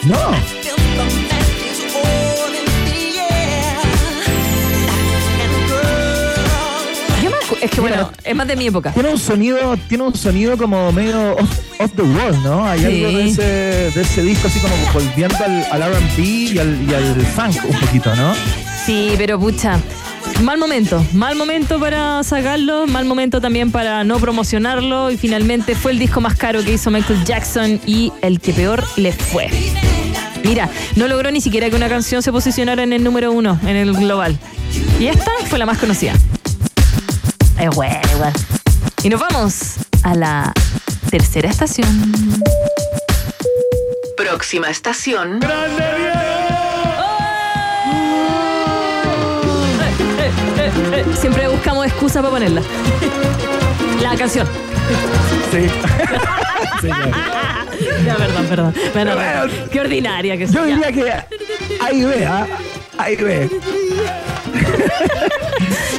No. Yo me acu- es que bueno, es más de mi época. Tiene un sonido, tiene un sonido como medio off, off the wall, ¿no? Hay Sí. algo de ese, de ese disco así como volviendo al, al R&B y al, y al funk un poquito, ¿no? Sí, pero pucha. Mal momento, mal momento para sacarlo, mal momento también para no promocionarlo y finalmente fue el disco más caro que hizo Michael Jackson y el que peor le fue. Mira, no logró ni siquiera que una canción se posicionara en el número uno en el global. Y esta fue la más conocida. Es bueno, igual. Y nos vamos a la tercera estación. Próxima estación. Siempre buscamos excusa para ponerla. La canción. Sí. Ya, perdón, perdón. Bueno, Bueno, qué ordinaria que Yo soy. diría que ahí ve, ¿ah? Ahí ve.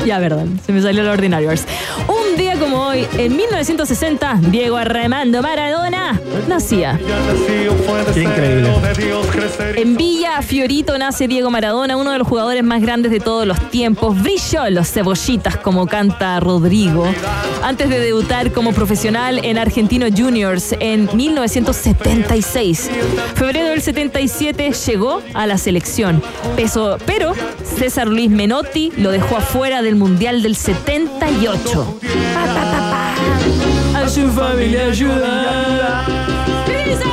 Ya, perdón, se me salió lo ordinario. Un día como hoy, en 1960, Diego Armando Maradona nacía. Qué increíble. En Villa Fiorito nace Diego Maradona, uno de los jugadores más grandes de todos los tiempos. Brilló los cebollitas, como canta Rodrigo, antes de debutar como profesional en Argentino Juniors en 1976. Febrero del 77 llegó a la selección, Peso- pero César Luis Menotti lo dejó afuera del Mundial del 78. Su familia ayuda. ¿Qué dice?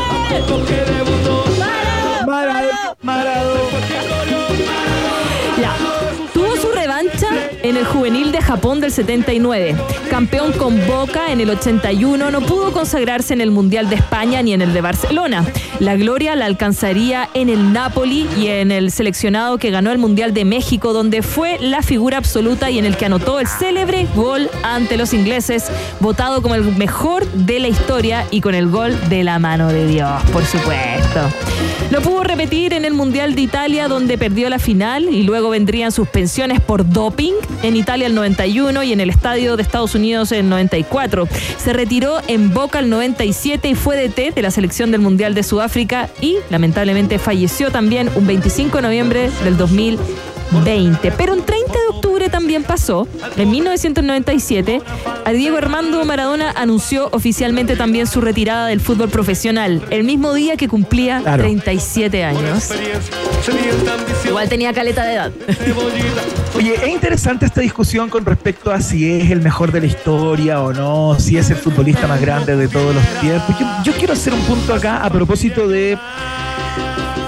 Maradona. Maradona. En el juvenil de Japón del 79. Campeón con Boca en el 81, no pudo consagrarse en el Mundial de España ni en el de Barcelona. La gloria la alcanzaría en el Napoli y en el seleccionado que ganó el Mundial de México, donde fue la figura absoluta y en el que anotó el célebre gol ante los ingleses, votado como el mejor de la historia y con el gol de la mano de Dios, por supuesto. Lo pudo repetir en el Mundial de Italia, donde perdió la final y luego vendrían suspensiones por doping en Italia el 91 y en el Estadio de Estados Unidos el 94. Se retiró en Boca el 97 y fue DT de la selección del Mundial de Sudáfrica y lamentablemente falleció también un 25 de noviembre del 2020. Pero un 30 de octubre también pasó, en 1997, a Diego Armando Maradona anunció oficialmente también su retirada del fútbol profesional, el mismo día que cumplía Claro. 37 años. Igual tenía caleta de edad. Oye, es interesante esta discusión con respecto a si es el mejor de la historia o no, si es el futbolista más grande de todos los tiempos. Yo, yo quiero hacer un punto acá a propósito de,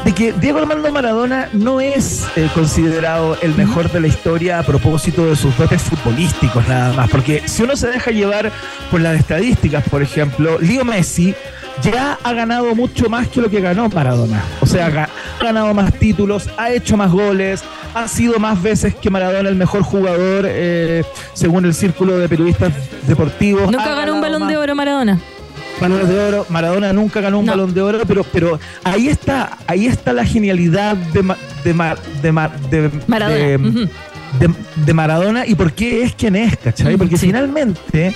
de que Diego Armando Maradona no es eh, considerado el mejor de la historia a propósito de sus dotes futbolísticos nada más. Porque si uno se deja llevar por las estadísticas, por ejemplo, Leo Messi ya ha ganado mucho más que lo que ganó Maradona. O sea, ha ganado más títulos, ha hecho más goles, ha sido más veces que Maradona el mejor jugador eh, según el círculo de periodistas deportivos. Nunca Ha ganó un balón más de oro Maradona. Balones de oro. Maradona nunca ganó un No. balón de oro, pero, pero ahí está, ahí está la genialidad de, Ma- de, Ma- de, Ma- de- Maradona. de- ujú. de, de Maradona y por qué es quien es, ¿cachai? Porque sí. finalmente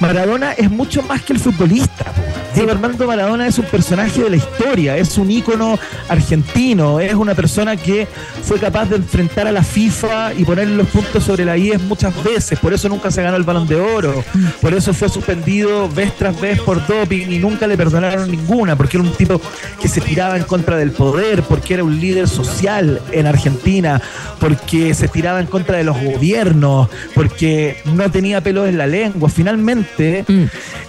Maradona es mucho más que el futbolista. Diego Armando Maradona es un personaje de la historia, es un ícono argentino, es una persona que fue capaz de enfrentar a la FIFA y poner los puntos sobre la IES muchas veces, por eso nunca se ganó el balón de oro, por eso fue suspendido vez tras vez por doping y nunca le perdonaron ninguna, porque era un tipo que se tiraba en contra del poder, porque era un líder social en Argentina, porque se tiraba en contra de los gobiernos, porque no tenía pelos en la lengua. Finalmente,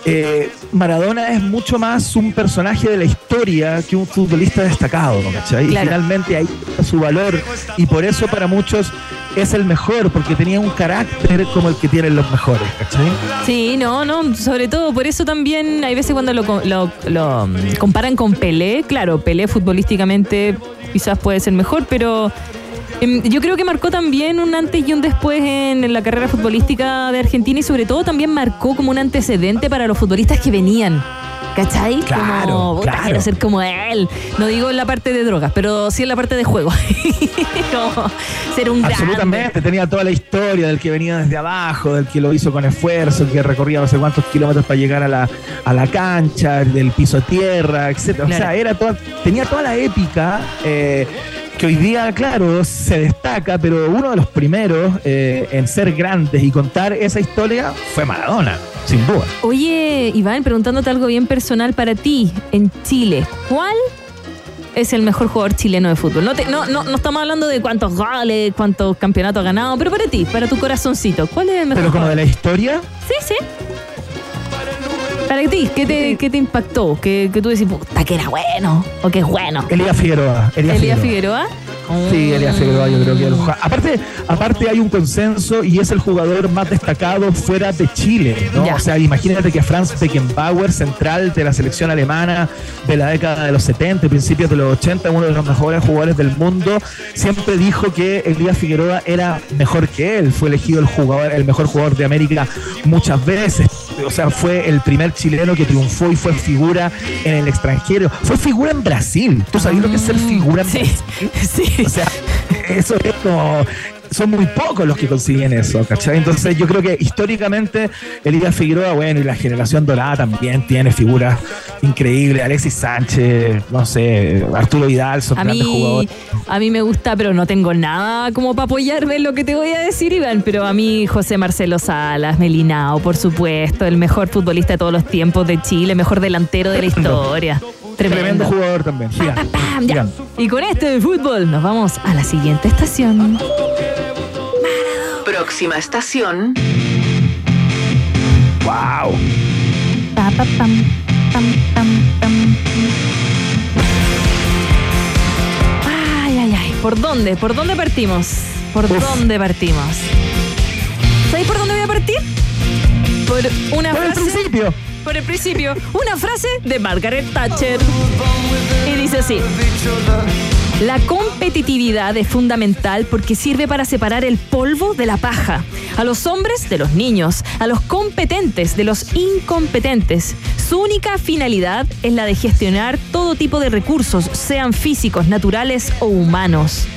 eh, Maradona es mucho más un personaje de la historia que un futbolista destacado. ¿cachai? Claro. Y finalmente ahí está su valor y por eso para muchos es el mejor, porque tenía un carácter como el que tienen los mejores, ¿cachai? Sí, no, no, sobre todo por eso también hay veces cuando lo, lo- lo, mm, comparan con Pelé, claro, Pelé futbolísticamente quizás puede ser mejor, pero yo creo que marcó también un antes y un después en la carrera futbolística de Argentina y sobre todo también marcó como un antecedente para los futbolistas que venían. ¿Cachai? Claro, como, "Puta, claro. quiero ser como él. No digo en la parte de drogas, pero sí en la parte de juego. como ser un grande. Absolutamente, tenía toda la historia del que venía desde abajo, del que lo hizo con esfuerzo, que recorría no sé cuántos kilómetros para llegar a la, a la cancha, del piso a tierra, etc. O sea, era toda, tenía toda la épica eh, que hoy día, claro, se destaca, pero uno de los primeros eh, en ser grandes y contar esa historia fue Maradona, sin duda. Oye, Iván, preguntándote algo bien personal para ti, en Chile, ¿cuál es el mejor jugador chileno de fútbol? No, te- no, no, no estamos hablando de cuántos goles, cuántos campeonatos ha ganado, pero para ti, para tu corazoncito, ¿cuál es el mejor Pero como de la historia, Sí, sí. Para ti, ¿qué te, qué te impactó? ¿Que, que tú decís, puta, que era bueno o que es bueno? Elías Figueroa. Elías Figueroa. Figueroa. Sí, Elías Figueroa yo creo que es el jugador. Aparte, aparte hay un consenso y es el jugador más destacado fuera de Chile, ¿no? Ya. O sea, imagínate que Franz Beckenbauer, central de la selección alemana de la década de los 70, principios de los 80, uno de los mejores jugadores del mundo, siempre dijo que Elías Figueroa era mejor que él. Fue elegido el jugador, el mejor jugador de América muchas veces. O sea, fue el primer chileno que triunfó y fue figura en el extranjero. Fue figura en Brasil. ¿Tú sabías lo que es ser figura en Sí, Brasil? sí. O sea, eso es como. Son muy pocos los que consiguen eso, ¿cachai? Entonces yo creo que históricamente Elías Figueroa, bueno, y la generación dorada también tiene figuras increíbles. Alexis Sánchez, no sé, Arturo Vidal, son A grandes mí, jugadores. a mí me gusta, pero no tengo nada como para apoyarme en lo que te voy a decir, Iván. Pero a mí, José Marcelo Salas, Melinao, por supuesto, el mejor futbolista de todos los tiempos de Chile, mejor delantero de la historia. Tremendo Tremendo. jugador también. Y con este de fútbol nos vamos a la siguiente estación. Próxima estación. ¡Wow! Pa, pa, pam, pam, pam, pam. Ay, ay, ay. ¿Por dónde? ¿Por dónde partimos? ¿Por Uf. dónde partimos? ¿Sabéis por dónde voy a partir? Por una Por el frase. principio. Por el principio. Una frase de Margaret Thatcher. Y dice así. La competitividad es fundamental porque sirve para separar el polvo de la paja, a los hombres de los niños, a los competentes de los incompetentes. Su única finalidad es la de gestionar todo tipo de recursos, sean físicos, naturales o humanos.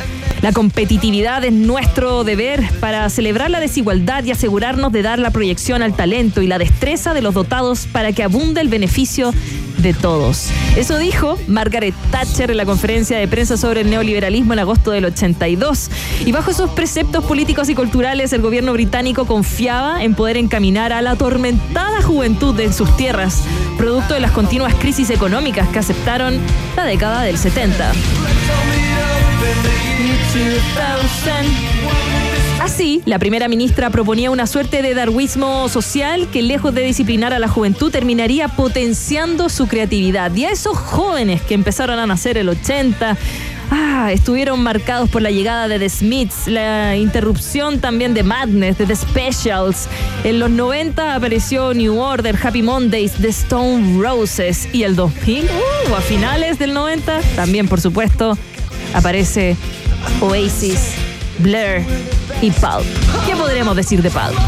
La competitividad es nuestro deber para celebrar la desigualdad y asegurarnos de dar la proyección al talento y la destreza de los dotados para que abunde el beneficio de todos. Eso dijo Margaret Thatcher en la conferencia de prensa sobre el neoliberalismo en agosto del 82. Y bajo esos preceptos políticos y culturales, el gobierno británico confiaba en poder encaminar a la atormentada juventud de sus tierras, producto de las continuas crisis económicas que aceptaron la década del 70. Así, la primera ministra proponía una suerte de darwinismo social que lejos de disciplinar a la juventud terminaría potenciando su creatividad. Y a esos jóvenes que empezaron a nacer el 80, ah, estuvieron marcados por la llegada de The Smiths, la interrupción también de Madness, de The Specials. En los 90 apareció New Order, Happy Mondays, The Stone Roses. Y el 2000, uh, a finales del 90, también por supuesto, aparece Oasis, Blur y Pulp. ¿Qué podremos decir de Pulp?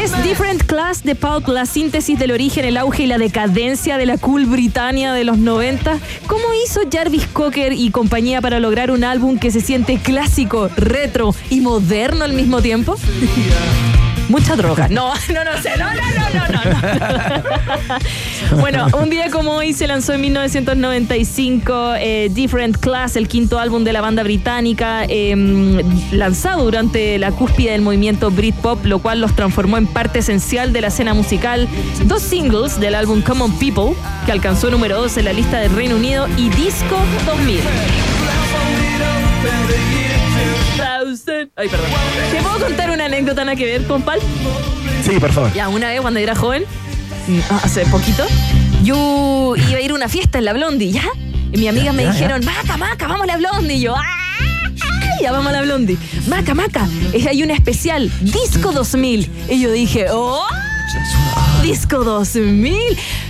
¿Es Different Class de Pulp la síntesis del origen, el auge y la decadencia de la cool Britannia de los 90? ¿Cómo hizo Jarvis Cocker y compañía para lograr un álbum que se siente clásico, retro y moderno al mismo tiempo? Mucha droga. No, no, no sé. No, no, no, no, no. bueno, un día como hoy se lanzó en 1995 eh, Different Class, el quinto álbum de la banda británica, eh, lanzado durante la cúspide del movimiento Britpop, lo cual los transformó en parte esencial de la escena musical. Dos singles del álbum Common People, que alcanzó número 2 en la lista del Reino Unido, y Disco 2000. Ay, perdón. ¿Te puedo contar una anécdota nada que ver con Pal? Sí, por favor. Ya, una vez cuando era joven, mm, ah, hace poquito, yo iba a ir a una fiesta en la Blondie, ¿ya? Y mis amigas me ya, ya. dijeron, Maca, Maca, vamos a la Blondie. Y yo, ¡ah! Ya vamos a la Blondie. Maca, Maca, es- hay un especial, Disco 2000. Y yo dije, ¡oh! Disco 2000,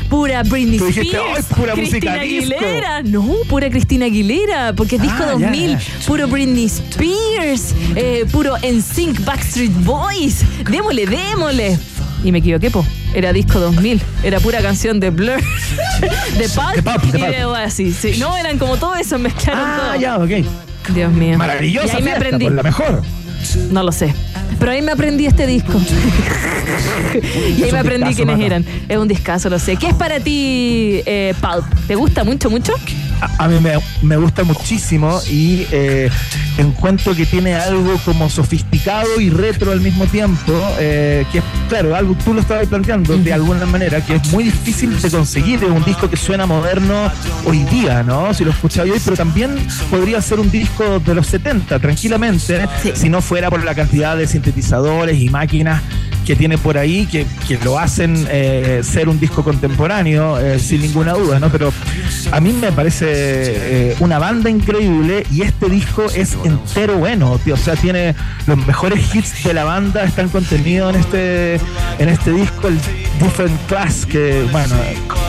pura Britney dijiste, Spears, "Oh, es pura música Cristina disco". Aguilera. No, pura Cristina Aguilera, porque es disco Ah, ya, 2000, ya. puro Britney Spears, eh, puro NSYNC, Backstreet Boys. Démosle, démosle. Y me equivoqué, po. Era disco 2000. Era pura canción de Blur, de Pulp, de y de Oasis. Sí, no, eran como todo eso, mezclaron Ah, todo. ya, ok. Dios mío. Maravillosa Y ahí me aprendí. la mejor. No lo sé. Pero ahí me aprendí este disco. y ahí me aprendí quiénes eran. Es un discazo, lo sé. ¿Qué es para ti, eh, Pulp? ¿Te gusta mucho, mucho? A, a mí me, me gusta muchísimo y eh, encuentro que tiene algo como sofisticado y retro al mismo tiempo, eh, que es, claro, algo tú lo estabas planteando de alguna manera, que es muy difícil de conseguir, un disco que suena moderno hoy día, ¿no? Si lo escuchaba hoy, pero también podría ser un disco de los 70, tranquilamente, Sí. si no fuera por la cantidad de sintetizadores y máquinas que tiene por ahí que, que lo hacen eh, ser un disco contemporáneo, eh, sin ninguna duda, ¿no? Pero a mí me parece eh, una banda increíble y este disco es entero bueno, tío. O sea, tiene los mejores hits de la banda, están contenidos en este, en este disco, el Different Class, que, bueno,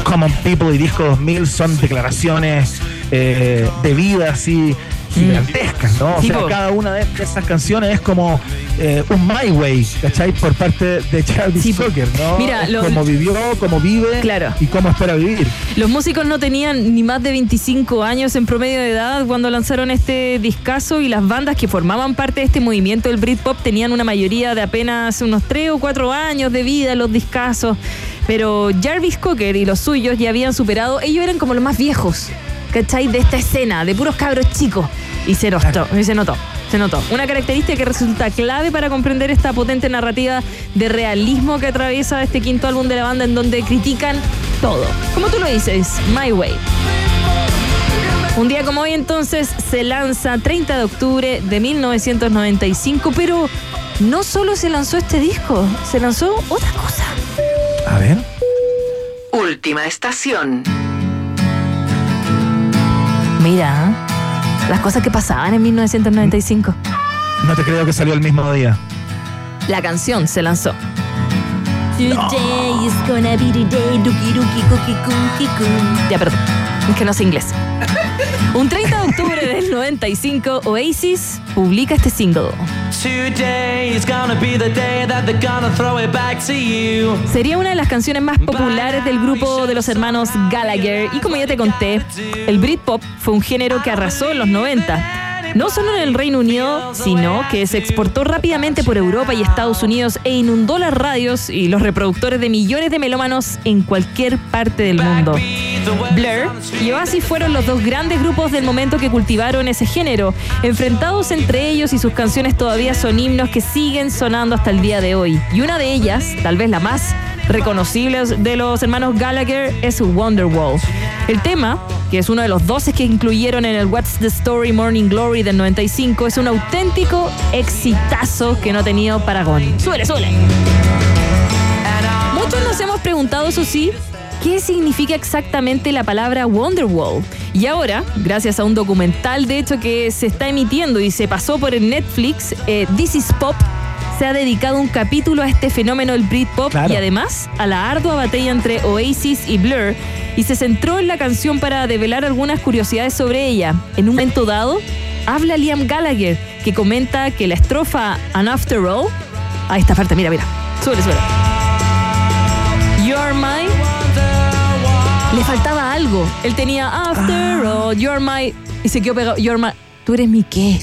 Common People y Disco 2000 son declaraciones eh, de vida así gigantescas, ¿no? O sea, cada una de esas canciones es como eh, un My Way, ¿cachai? Por parte de Charlie Sí, po. Cocker, ¿no? Mira, lo- cómo vivió, cómo vive Claro. y cómo espera vivir. Los músicos no tenían ni más de 25 años en promedio de edad cuando lanzaron este discazo y las bandas que formaban parte de este movimiento del Britpop tenían una mayoría de apenas unos 3 o 4 años de vida los discazos. Pero Jarvis Cocker y los suyos ya habían superado, ellos eran como los más viejos, ¿cachai? De esta escena, de puros cabros chicos. Y se notó, y se notó. Se notó. Una característica que resulta clave para comprender esta potente narrativa de realismo que atraviesa este quinto álbum de la banda en donde critican todo. Como tú lo dices, My Way. Un día como hoy entonces se lanza 30 de octubre de 1995, pero no solo se lanzó este disco, se lanzó otra cosa. A ver. Última estación. Mira, las cosas que pasaban en 1995. No te creo que salió el mismo día. La canción se lanzó. Ya, perdón, es que no sé inglés. Un 30 de octubre del 95, Oasis publica este single. Sería una de las canciones más populares del grupo de los hermanos Gallagher y como ya te conté, el Britpop fue un género que arrasó en los 90. No solo en el Reino Unido, sino que se exportó rápidamente por Europa y Estados Unidos e inundó las radios y los reproductores de millones de melómanos en cualquier parte del mundo. Blur y Oasis fueron los dos grandes grupos del momento que cultivaron ese género. Enfrentados entre ellos y sus canciones todavía son himnos que siguen sonando hasta el día de hoy. Y una de ellas, tal vez la más reconocible de los hermanos Gallagher, es Wonderwall. El tema, que es uno de los 12 que incluyeron en el What's the Story Morning Glory del 95, es un auténtico exitazo que no ha tenido paragón. ¡Suele, suele! Muchos nos hemos preguntado, eso sí, ¿qué significa exactamente la palabra Wonderwall? Y ahora, gracias a un documental de hecho que se está emitiendo y se pasó por el Netflix, eh, This is Pop, se ha dedicado un capítulo a este fenómeno del Britpop Claro. y además a la ardua batalla entre Oasis y Blur y se centró en la canción para develar algunas curiosidades sobre ella. En un momento dado, habla Liam Gallagher, que comenta que la estrofa And After All, a esta parte, mira, mira, sube, sube. You're my. Le faltaba algo. Él tenía After all, you're my. Y se quedó pegado. You're my. ¿Tú eres mi qué?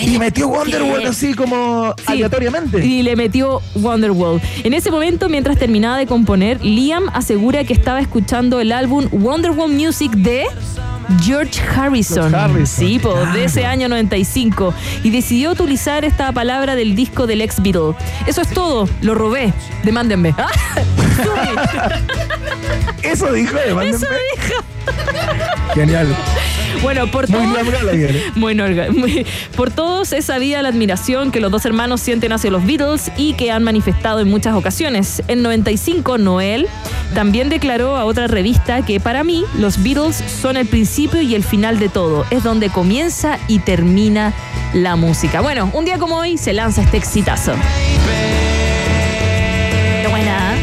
Y metió Wonderwall ¿Qué? así como Sí. aleatoriamente. Y le metió Wonderwall. En ese momento, mientras terminaba de componer, Liam asegura que estaba escuchando el álbum Wonderwall Music de George Harrison. George Harrison, Sí, po, de ese año 95. Y decidió utilizar esta palabra del disco del ex Beatle. Eso es todo. Lo robé. Demándenme. Ah, Eso dijo, eh, mándenme. Eso dijo. Genial. Bueno, por Muy todo- Liam Gallagher, ¿eh? Muy Norga- muy- Por todos es sabida la admiración que los dos hermanos sienten hacia los Beatles y que han manifestado en muchas ocasiones. En 95, Noel también declaró a otra revista que para mí los Beatles son el principio y el final de todo. Es donde comienza y termina la música. Bueno, un día como hoy se lanza este exitazo. Qué buena.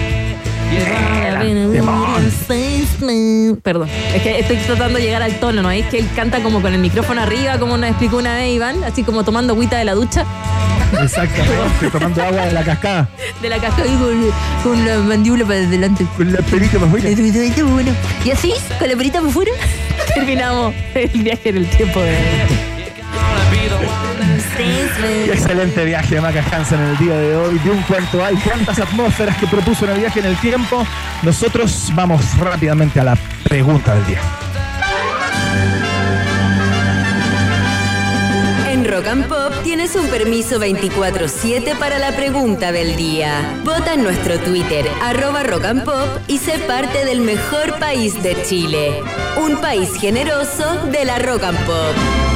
Perdón, es que estoy tratando de llegar al tono, ¿no? Es que él canta como con el micrófono arriba, como nos explicó una vez Iván, así como tomando agüita de la ducha, Exactamente, tomando agua de la cascada. de la caja y con, con la mandíbula para adelante. Con la perita más buena. Bueno. Y así, con la perita por fuera, terminamos el viaje en el tiempo de... Qué excelente viaje de Maca Hansen en el día de hoy. De un cuanto hay cuántas atmósferas que propuso en el viaje en el tiempo. Nosotros vamos rápidamente a la pregunta del día. En Rock and Pop tienes un permiso 24-7 para la pregunta del día. Vota en nuestro Twitter, arroba Rock and Pop, y sé parte del mejor país de Chile. Un país generoso de la Rock and Pop.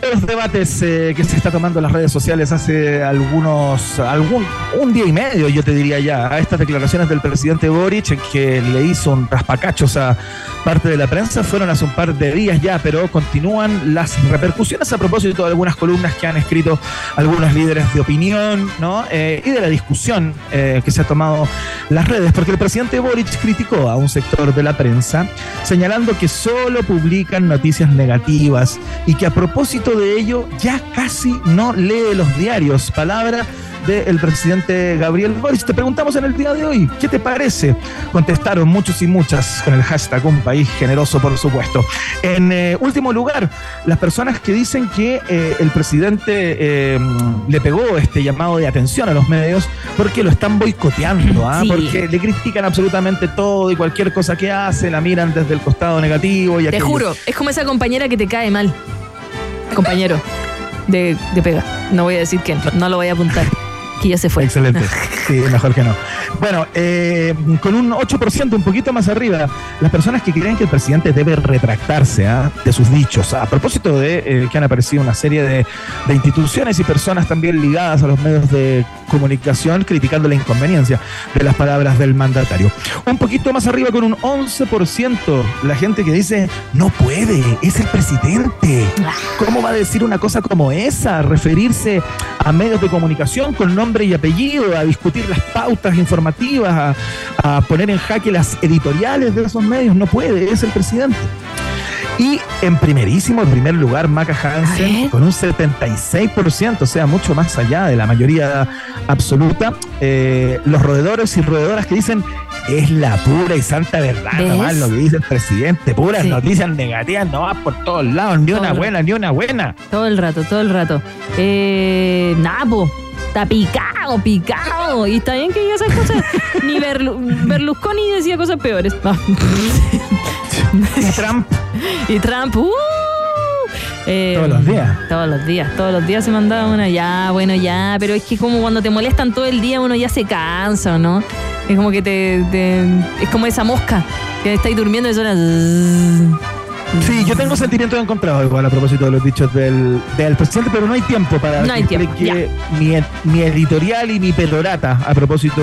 De los debates eh, que se está tomando en las redes sociales hace algunos, algún, un día y medio, yo te diría ya, a estas declaraciones del presidente Boric, que le hizo un raspacachos a parte de la prensa, fueron hace un par de días ya, pero continúan las repercusiones a propósito de algunas columnas que han escrito algunos líderes de opinión, ¿no? Eh, y de la discusión eh, que se ha tomado las redes, porque el presidente Boric criticó a un sector de la prensa, señalando que solo publican noticias negativas y que a propósito de ello ya casi no lee los diarios. Palabra del presidente Gabriel Boric. Te preguntamos en el día de hoy, ¿qué te parece? Contestaron muchos y muchas con el hashtag Un País Generoso, por supuesto. En eh, último lugar, las personas que dicen que eh, el presidente eh, le pegó este llamado de atención a los medios porque lo están boicoteando, ¿ah? Sí. porque le critican absolutamente todo y cualquier cosa que hace, la miran desde el costado negativo. Y Te aquello. juro, es como esa compañera que te cae mal. Compañero de, de pega. No voy a decir quién, no lo voy a apuntar. Que ya se fue. Excelente. Sí, mejor que no. Bueno, eh, con un 8%, un poquito más arriba, las personas que creen que el presidente debe retractarse ¿ah? de sus dichos. A propósito de eh, que han aparecido una serie de, de instituciones y personas también ligadas a los medios de comunicación criticando la inconveniencia de las palabras del mandatario. Un poquito más arriba, con un 11%, la gente que dice, no puede, es el presidente. ¿Cómo va a decir una cosa como esa? Referirse a medios de comunicación con nombre y apellido, a discutir las pautas informativas, a, a poner en jaque las editoriales de esos medios. No puede, es el presidente. Y en primerísimo, en primer lugar, Maca Hansen con un 76%, o sea, mucho más allá de la mayoría absoluta. Eh, los roedores y roedoras que dicen es la pura y santa verdad, ¿Ves? nomás lo que dice el presidente, puras Sí. noticias negativas, no va por todos lados, ni una buena, ni una buena. Todo el rato, todo el rato. Eh, Napo. Está picado, picado. Y está bien que diga esas cosas. Ni Berlu- Berlusconi decía cosas peores. Y Trump y Trump. ¡uh! Eh, todos los días. Todos los días, todos los días se mandaba una, ya, bueno, ya, pero es que como cuando te molestan todo el día uno ya se cansa, ¿no? Es como que te, te- es como esa mosca que estáis durmiendo y suena... Sí, yo tengo sentimientos encontrados igual a propósito de los dichos del, del presidente, pero no hay tiempo para No hay que tiempo, mi, mi editorial y mi perorata a propósito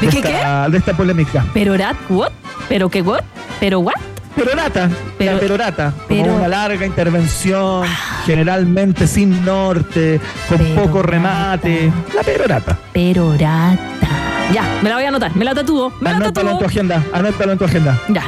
¿De de, qué, esta, de esta polémica. Pero rat, what? ¿Pero qué what? ¿Pero what? Perorata, Pero- la perorata, como una larga intervención, generalmente sin norte, con Perorata. poco remate. La perorata. Perorata. Ya, me la voy a anotar, me la tatúo, me la Anótalo en tu tatúo. agenda, anótalo en tu agenda. Ya,